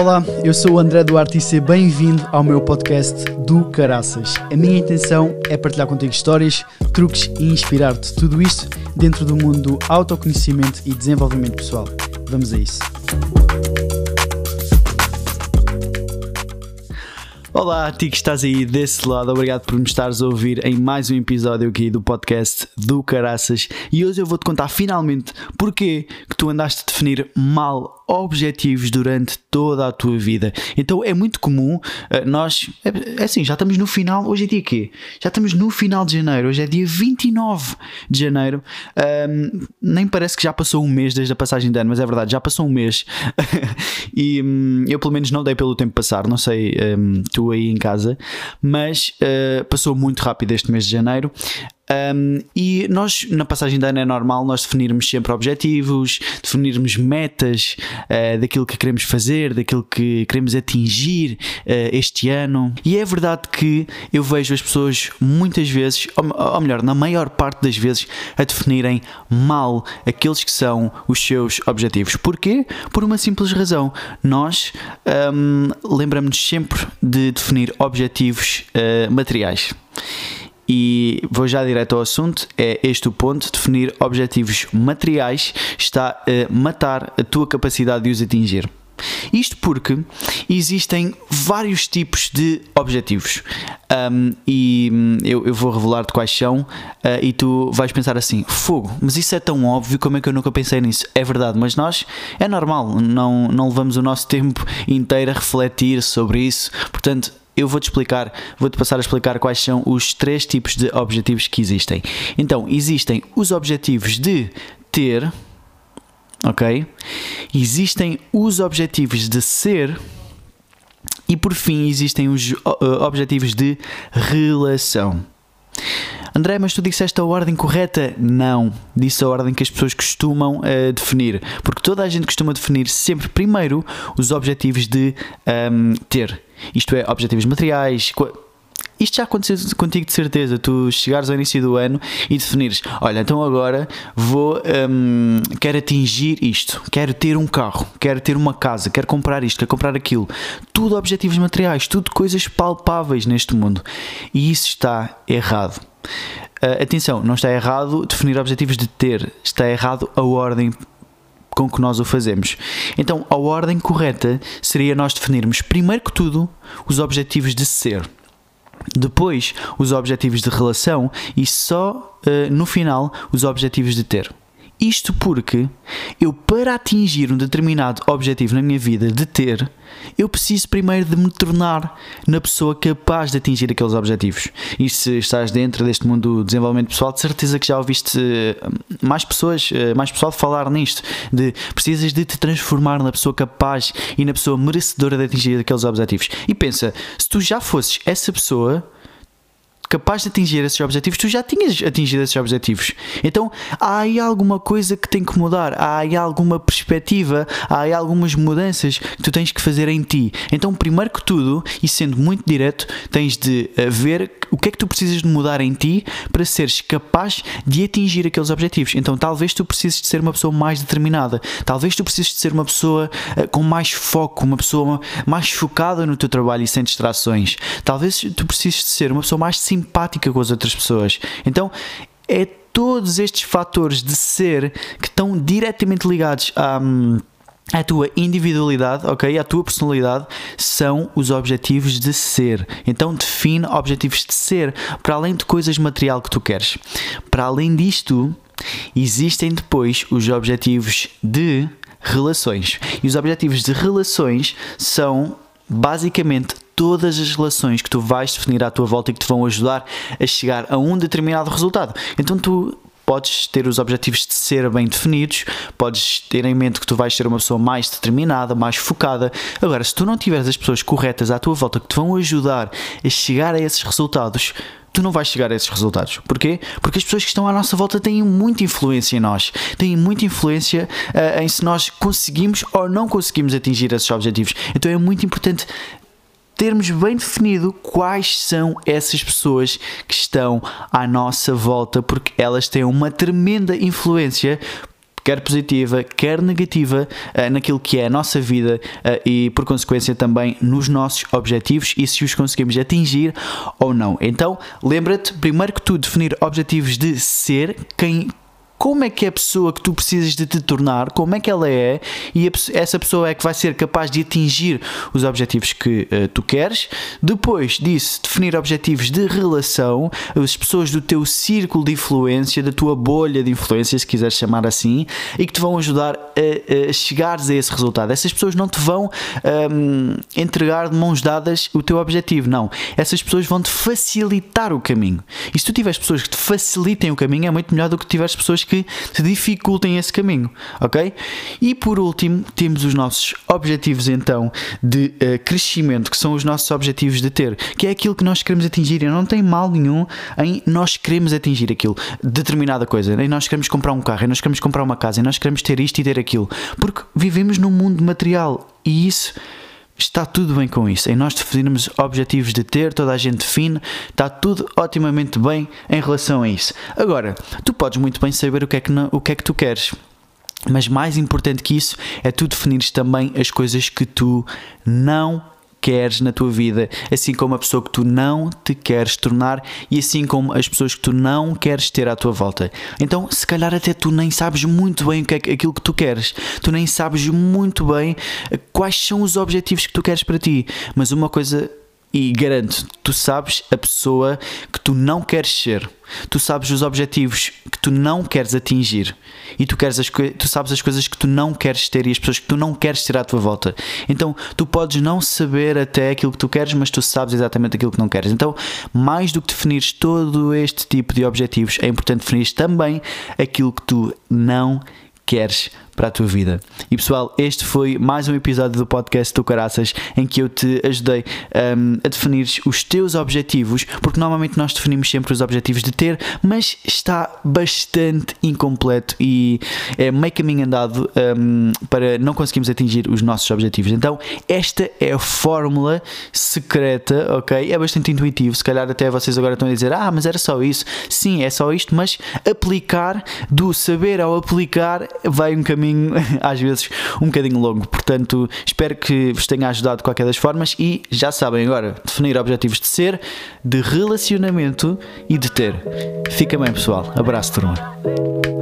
Olá, eu sou o André Duarte e seja bem-vindo ao meu podcast do Caraças. A minha intenção é partilhar contigo histórias, truques e inspirar-te. Tudo isto dentro do mundo do autoconhecimento e desenvolvimento pessoal. Vamos a isso. Olá, ti que estás aí desse lado, obrigado por me estares a ouvir em mais um episódio aqui do podcast do Caraças e hoje eu vou-te contar finalmente porque que tu andaste a definir mal objetivos durante toda a tua vida. Então é muito comum eh, nós, é, é assim, já estamos no final, hoje é dia quê? Já estamos no final de janeiro, hoje é dia 29 de janeiro, um, nem parece que já passou um mês desde a passagem de ano, mas é verdade, já passou um mês e um, eu pelo menos não dei pelo tempo passar, não sei um, tu aí em casa, mas uh, passou muito rápido este mês de janeiro. Um, e nós, na passagem de ano, é normal nós definirmos sempre objetivos, definirmos metas uh, daquilo que queremos fazer, daquilo que queremos atingir uh, este ano. E é verdade que eu vejo as pessoas muitas vezes, ou, ou melhor, na maior parte das vezes, a definirem mal aqueles que são os seus objetivos. Porquê? Por uma simples razão. Nós um, lembramos-nos sempre de definir objetivos uh, materiais. E vou já direto ao assunto: é este o ponto. Definir objetivos materiais está a matar a tua capacidade de os atingir. Isto porque existem vários tipos de objetivos um, e hum, eu, eu vou revelar-te quais são uh, e tu vais pensar assim: fogo, mas isso é tão óbvio, como é que eu nunca pensei nisso? É verdade, mas nós é normal, não, não levamos o nosso tempo inteiro a refletir sobre isso, portanto eu vou-te explicar, vou-te passar a explicar quais são os três tipos de objetivos que existem. Então, existem os objetivos de ter, ok? Existem os objetivos de ser e por fim existem os uh, objetivos de relação. André, mas tu disseste a ordem correta? Não, disse a ordem que as pessoas costumam uh, definir, porque toda a gente costuma definir sempre primeiro os objetivos de um, ter, isto é, objetivos materiais. Isto já aconteceu contigo de certeza, tu chegares ao início do ano e definires, olha, então agora vou, um, quero atingir isto, quero ter um carro, quero ter uma casa, quero comprar isto, quero comprar aquilo. Tudo objetivos materiais, tudo coisas palpáveis neste mundo. E isso está errado. Uh, atenção, não está errado definir objetivos de ter, está errado a ordem com que nós o fazemos. Então, a ordem correta seria nós definirmos, primeiro que tudo, os objetivos de ser, depois os objetivos de relação e só uh, no final os objetivos de ter. Isto porque eu, para atingir um determinado objetivo na minha vida de ter, eu preciso primeiro de me tornar na pessoa capaz de atingir aqueles objetivos. E se estás dentro deste mundo do desenvolvimento pessoal, de certeza que já ouviste eh, mais pessoas, eh, mais pessoal falar nisto, de precisas de te transformar na pessoa capaz e na pessoa merecedora de atingir aqueles objetivos. E pensa, se tu já fosses essa pessoa, capaz de atingir esses objetivos, tu já tinhas atingido esses objetivos. Então há aí alguma coisa que tem que mudar, há aí alguma perspectiva, há aí algumas mudanças que tu tens que fazer em ti. Então, primeiro que tudo, e sendo muito direto, tens de ver o que é que tu precisas de mudar em ti para seres capaz de atingir aqueles objetivos. Então, talvez tu precises de ser uma pessoa mais determinada, talvez tu precises de ser uma pessoa uh, com mais foco, uma pessoa mais focada no teu trabalho e sem distrações. Talvez tu precises de ser uma pessoa mais simpática com as outras pessoas. Então, é todos estes fatores de ser que estão diretamente ligados a. a tua individualidade, ok? A tua personalidade são os objetivos de ser. Então define objetivos de ser para além de coisas material que tu queres. Para além disto, existem depois os objetivos de relações. E os objetivos de relações são basicamente todas as relações que tu vais definir à tua volta e que te vão ajudar a chegar a um determinado resultado. Então tu podes ter os objetivos de ser bem definidos, podes ter em mente que tu vais ser uma pessoa mais determinada, mais focada. Agora, se tu não tiveres as pessoas corretas à tua volta que te vão ajudar a chegar a esses resultados, tu não vais chegar a esses resultados. Porquê? Porque as pessoas que estão à nossa volta têm muita influência em nós, têm muita influência uh, em se nós conseguimos ou não conseguimos atingir esses objetivos. Então é muito importante termos bem definido quais são essas pessoas que estão à nossa volta, porque elas têm uma tremenda influência quer positiva, quer negativa, uh, naquilo que é a nossa vida uh, e, por consequência, também nos nossos objetivos e se os conseguimos atingir ou não. Então, lembra-te, primeiro que tu, definir objetivos de ser quem como é que é a pessoa que tu precisas de te tornar, como é que ela é, e essa pessoa é que vai ser capaz de atingir os objetivos que uh, tu queres. Depois disso, definir objetivos de relação, as pessoas do teu círculo de influência, da tua bolha de influência, se quiseres chamar assim, e que te vão ajudar a, a chegares a esse resultado. Essas pessoas não te vão um, entregar de mãos dadas o teu objetivo, não. Essas pessoas vão te facilitar o caminho. E se tu tiveres pessoas que te facilitem o caminho, é muito melhor do que tiveres pessoas que te dificultem esse caminho, ok? E por último, temos os nossos objetivos então de uh, crescimento, que são os nossos objetivos de ter, que é aquilo que nós queremos atingir. E não tem mal nenhum em nós queremos atingir aquilo, determinada coisa. Em nós queremos comprar um carro, em nós queremos comprar uma casa, em nós queremos ter isto e ter aquilo, porque vivemos num mundo material e isso está tudo bem com isso. Em nós definirmos objetivos de ter, toda a gente define, está tudo otimamente bem em relação a isso. Agora, tu podes muito bem saber o que é que, o que, é que tu queres. Mas mais importante que isso é tu definires também as coisas que tu não queres na tua vida, assim como a pessoa que tu não te queres tornar e assim como as pessoas que tu não queres ter à tua volta. Então, se calhar até tu nem sabes muito bem o que é aquilo que tu queres, tu nem sabes muito bem quais são os objetivos que tu queres para ti, mas uma coisa e garanto, tu sabes a pessoa que tu não queres ser. Tu sabes os objetivos que tu não queres atingir. E tu, queres as tu sabes as coisas que tu não queres ter e as pessoas que tu não queres ter à tua volta. Então, tu podes não saber até aquilo que tu queres, mas tu sabes exatamente aquilo que não queres. Então, mais do que definires todo este tipo de objetivos, é importante definir também aquilo que tu não queres para a tua vida. E pessoal, este foi mais um episódio do podcast do Caraças em que eu te ajudei um, a definir os teus objetivos, porque normalmente nós definimos sempre os objetivos de ter, mas está bastante incompleto e é meio caminho andado um, para não conseguirmos atingir os nossos objetivos. Então, esta é a fórmula secreta, ok? É bastante intuitivo. Se calhar até vocês agora estão a dizer, ah, mas era só isso. Sim, é só isto, mas aplicar, do saber ao aplicar, vai um caminho caminho, às vezes, um bocadinho longo. Portanto, espero que vos tenha ajudado de qualquer das formas e já sabem agora definir objetivos de ser, de relacionamento e de ter. Fica bem, pessoal. Abraço, turma.